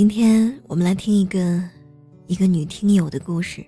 今天我们来听一个一个女听友的故事。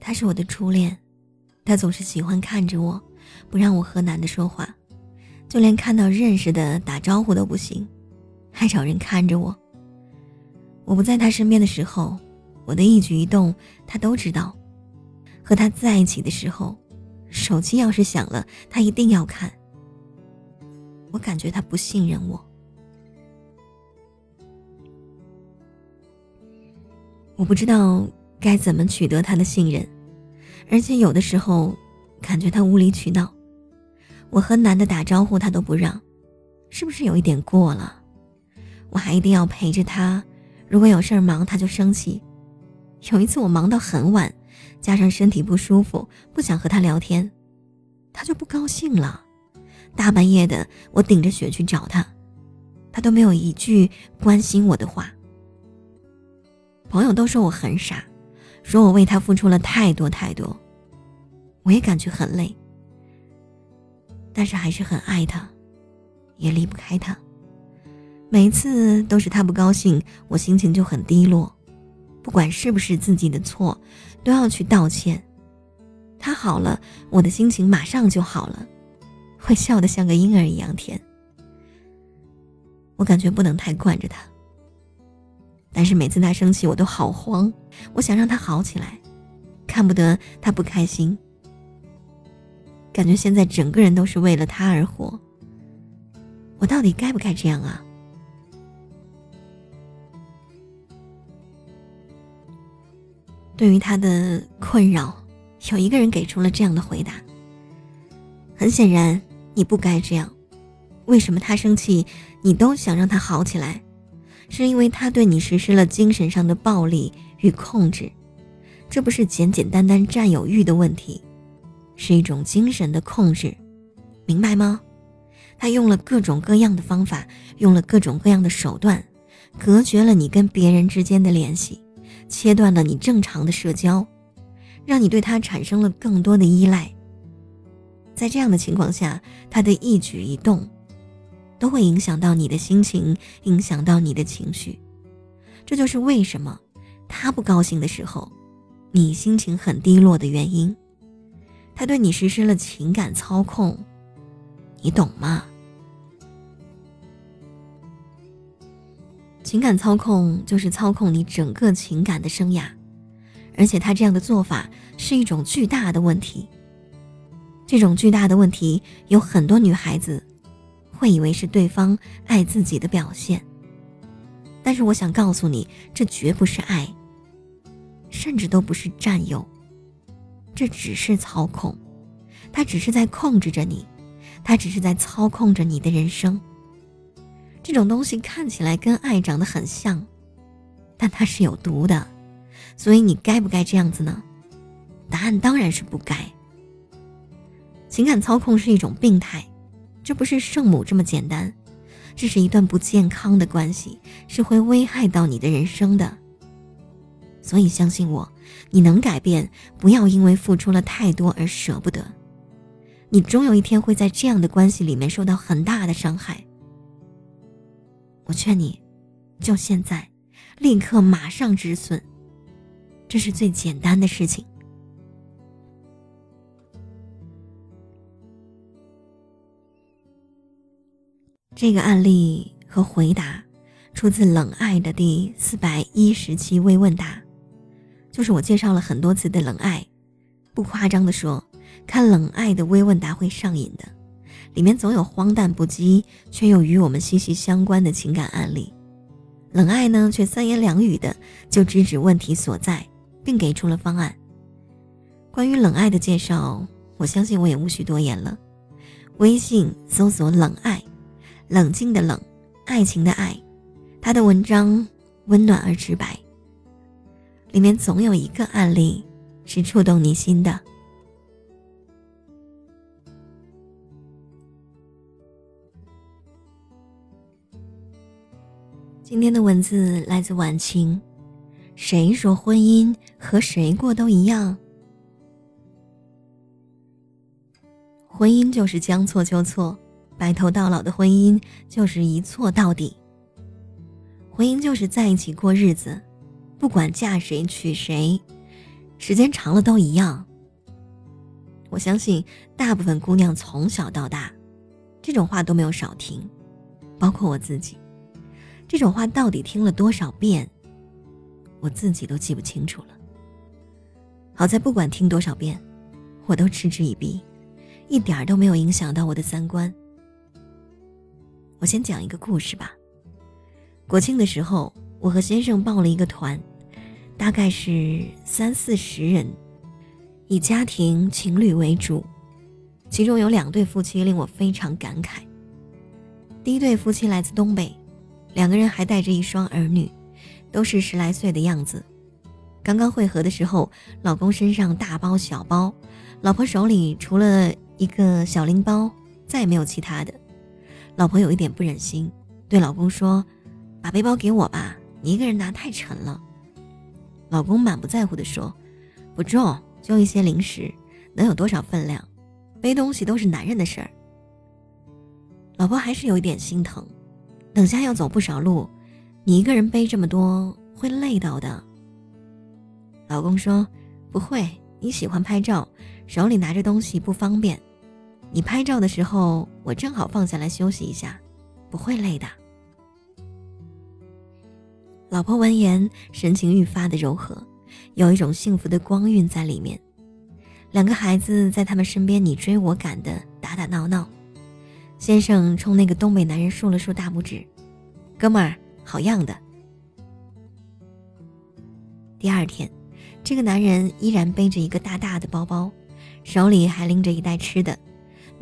她是我的初恋，她总是喜欢看着我，不让我和男的说话，就连看到认识的打招呼都不行，还找人看着我。我不在她身边的时候，我的一举一动她都知道；和她在一起的时候，手机要是响了，她一定要看。我感觉她不信任我。我不知道该怎么取得他的信任，而且有的时候感觉他无理取闹。我和男的打招呼他都不让，是不是有一点过了？我还一定要陪着他，如果有事儿忙他就生气。有一次我忙到很晚，加上身体不舒服，不想和他聊天，他就不高兴了。大半夜的，我顶着雪去找他，他都没有一句关心我的话。朋友都说我很傻，说我为他付出了太多太多。我也感觉很累，但是还是很爱他，也离不开他。每次都是他不高兴，我心情就很低落，不管是不是自己的错，都要去道歉。他好了，我的心情马上就好了，会笑得像个婴儿一样甜。我感觉不能太惯着他。但是每次他生气，我都好慌。我想让他好起来，看不得他不开心。感觉现在整个人都是为了他而活。我到底该不该这样啊？对于他的困扰，有一个人给出了这样的回答。很显然，你不该这样。为什么他生气，你都想让他好起来？是因为他对你实施了精神上的暴力与控制，这不是简简单单占有欲的问题，是一种精神的控制，明白吗？他用了各种各样的方法，用了各种各样的手段，隔绝了你跟别人之间的联系，切断了你正常的社交，让你对他产生了更多的依赖。在这样的情况下，他的一举一动。都会影响到你的心情，影响到你的情绪，这就是为什么他不高兴的时候，你心情很低落的原因。他对你实施了情感操控，你懂吗？情感操控就是操控你整个情感的生涯，而且他这样的做法是一种巨大的问题。这种巨大的问题有很多女孩子。会以为是对方爱自己的表现，但是我想告诉你，这绝不是爱，甚至都不是占有，这只是操控，他只是在控制着你，他只是在操控着你的人生。这种东西看起来跟爱长得很像，但它是有毒的，所以你该不该这样子呢？答案当然是不该。情感操控是一种病态。这不是圣母这么简单，这是一段不健康的关系，是会危害到你的人生的。所以相信我，你能改变，不要因为付出了太多而舍不得。你终有一天会在这样的关系里面受到很大的伤害。我劝你，就现在，立刻马上止损，这是最简单的事情。这个案例和回答出自《冷爱》的第四百一十期微问答，就是我介绍了很多次的《冷爱》，不夸张的说，看《冷爱》的微问答会上瘾的，里面总有荒诞不羁却又与我们息息相关的情感案例。《冷爱》呢，却三言两语的就直指问题所在，并给出了方案。关于《冷爱》的介绍，我相信我也无需多言了，微信搜索“冷爱”。冷静的冷，爱情的爱，他的文章温暖而直白。里面总有一个案例是触动你心的。今天的文字来自晚晴，谁说婚姻和谁过都一样？婚姻就是将错就错。白头到老的婚姻就是一错到底，婚姻就是在一起过日子，不管嫁谁娶谁，时间长了都一样。我相信大部分姑娘从小到大，这种话都没有少听，包括我自己。这种话到底听了多少遍，我自己都记不清楚了。好在不管听多少遍，我都嗤之以鼻，一点儿都没有影响到我的三观。我先讲一个故事吧。国庆的时候，我和先生报了一个团，大概是三四十人，以家庭情侣为主。其中有两对夫妻令我非常感慨。第一对夫妻来自东北，两个人还带着一双儿女，都是十来岁的样子。刚刚会合的时候，老公身上大包小包，老婆手里除了一个小拎包，再也没有其他的。老婆有一点不忍心，对老公说。把背包给我吧，你一个人拿太沉了。老公满不在乎地说：“不重，就一些零食，能有多少分量？背东西都是男人的事儿。”老婆还是有一点心疼，等下要走不少路，你一个人背这么多会累到的。老公说：“不会，你喜欢拍照，手里拿着东西不方便。你拍照的时候，我正好放下来休息一下，不会累的。”老婆闻言，神情愈发的柔和，有一种幸福的光晕在里面。两个孩子在他们身边你追我赶的打打闹闹。先生冲那个东北男人竖了竖大拇指：“哥们儿，好样的。”第二天，这个男人依然背着一个大大的包包，手里还拎着一袋吃的，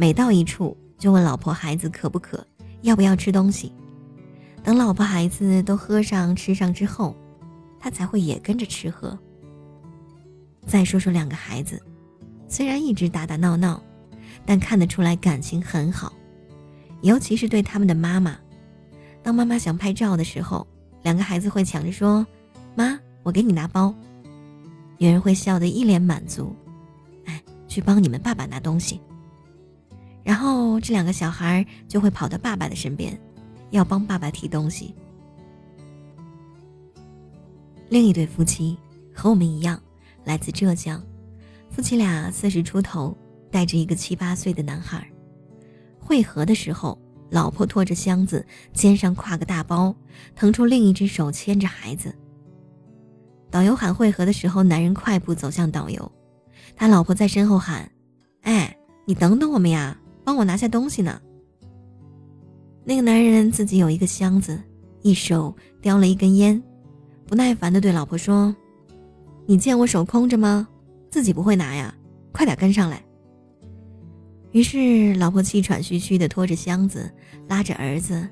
每到一处就问老婆孩子渴不渴，要不要吃东西。等老婆孩子都喝上吃上之后，他才会也跟着吃喝。再说说两个孩子，虽然一直打打闹闹，但看得出来感情很好，尤其是对他们的妈妈。当妈妈想拍照的时候，两个孩子会抢着说：“妈，我给你拿包。”女人会笑得一脸满足：“哎，去帮你们爸爸拿东西。”然后这两个小孩就会跑到爸爸的身边。要帮爸爸提东西。另一对夫妻和我们一样，来自浙江，夫妻俩四十出头，带着一个七八岁的男孩。会合的时候，老婆拖着箱子，肩上挎个大包，腾出另一只手牵着孩子。导游喊会合的时候，男人快步走向导游，他老婆在身后喊：“哎，你等等我们呀，帮我拿下东西呢。”那个男人自己有一个箱子，一手叼了一根烟，不耐烦地对老婆说：“你见我手空着吗？自己不会拿呀，快点跟上来。”于是老婆气喘吁吁地拖着箱子，拉着儿子，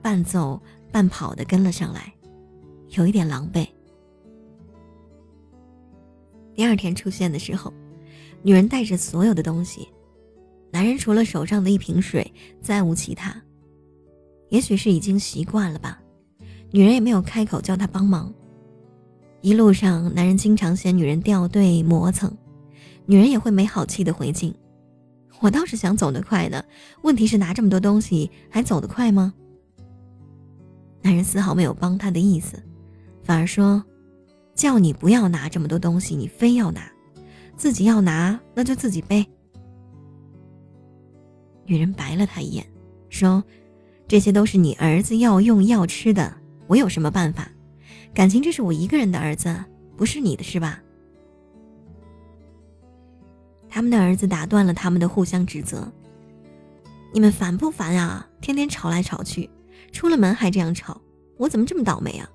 半走半跑地跟了上来，有一点狼狈。第二天出现的时候，女人带着所有的东西，男人除了手上的一瓶水，再无其他。也许是已经习惯了吧，女人也没有开口叫他帮忙。一路上，男人经常嫌女人掉队磨蹭，女人也会没好气的回敬：“我倒是想走得快的，问题是拿这么多东西还走得快吗？”男人丝毫没有帮他的意思，反而说：“叫你不要拿这么多东西，你非要拿，自己要拿那就自己背。”女人白了他一眼，说。这些都是你儿子要用要吃的，我有什么办法？感情这是我一个人的儿子，不是你的，是吧？他们的儿子打断了他们的互相指责：“你们烦不烦啊？天天吵来吵去，出了门还这样吵，我怎么这么倒霉啊？”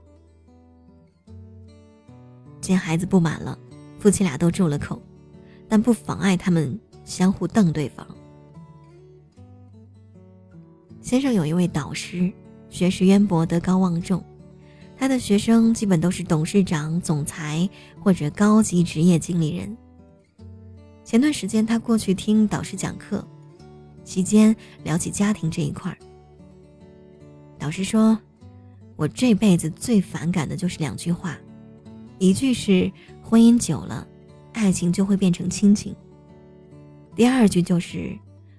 见孩子不满了，夫妻俩都住了口，但不妨碍他们相互瞪对方。先生有一位导师，学识渊博，德高望重。他的学生基本都是董事长、总裁或者高级职业经理人。前段时间他过去听导师讲课，期间聊起家庭这一块儿。导师说：“我这辈子最反感的就是两句话，一句是婚姻久了，爱情就会变成亲情；第二句就是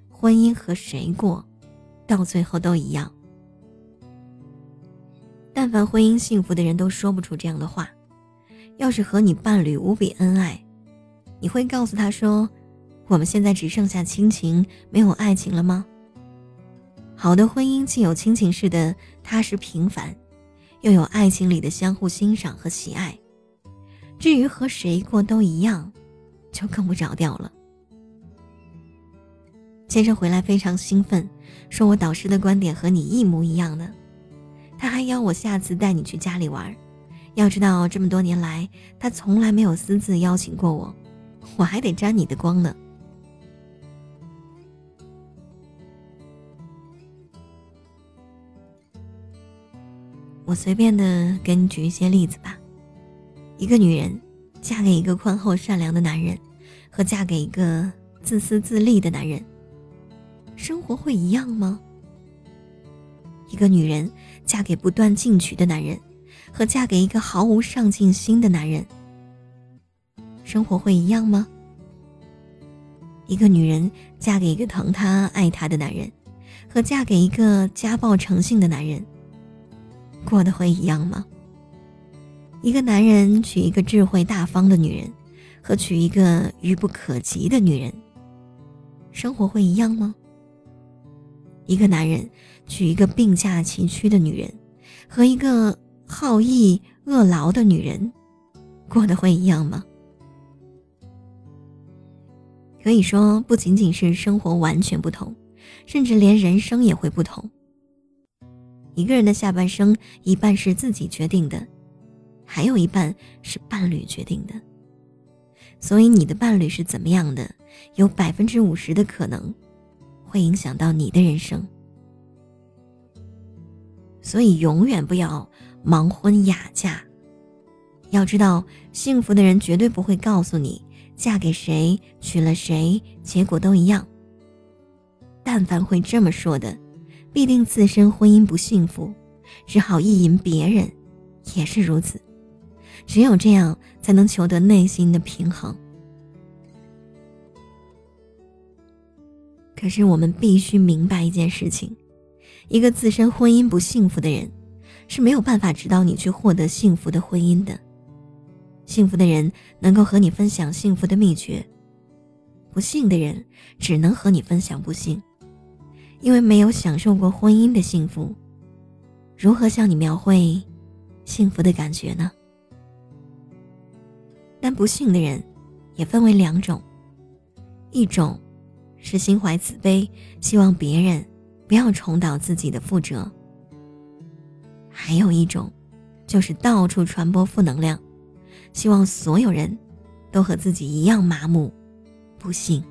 婚姻和谁过。”到最后都一样。但凡婚姻幸福的人都说不出这样的话。要是和你伴侣无比恩爱，你会告诉他说：“我们现在只剩下亲情，没有爱情了吗？”好的婚姻既有亲情式的踏实平凡，又有爱情里的相互欣赏和喜爱。至于和谁过都一样，就更不着调了。先生回来非常兴奋，说我导师的观点和你一模一样的，他还邀我下次带你去家里玩。要知道，这么多年来，他从来没有私自邀请过我，我还得沾你的光呢。我随便的给你举一些例子吧。一个女人嫁给一个宽厚善良的男人，和嫁给一个自私自利的男人，生活会一样吗？一个女人嫁给不断进取的男人。和嫁给一个毫无上进心的男人，生活会一样吗？一个女人嫁给一个疼她爱她的男人，和嫁给一个家暴成性的男人，过得会一样吗？一个男人娶一个智慧大方的女人，和娶一个愚不可及的女人，生活会一样吗？一个男人娶一个病驾齐驱的女人，和一个。好逸恶劳的女人，过得会一样吗？可以说，不仅仅是生活完全不同，甚至连人生也会不同。一个人的下半生，一半是自己决定的，还有一半是伴侣决定的。所以，你的伴侣是怎么样的，有百分之五十的可能，会影响到你的人生。所以，永远不要。盲婚哑嫁，要知道，幸福的人绝对不会告诉你嫁给谁、娶了谁，结果都一样。但凡会这么说的，必定自身婚姻不幸福，只好意淫别人，也是如此。只有这样，才能求得内心的平衡。可是，我们必须明白一件事情：一个自身婚姻不幸福的人。是没有办法指导你去获得幸福的婚姻的。幸福的人能够和你分享幸福的秘诀，不幸的人只能和你分享不幸，因为没有享受过婚姻的幸福，如何向你描绘幸福的感觉呢？但不幸的人也分为两种，一种是心怀慈悲，希望别人不要重蹈自己的覆辙。还有一种，就是到处传播负能量，希望所有人都和自己一样麻木、不幸。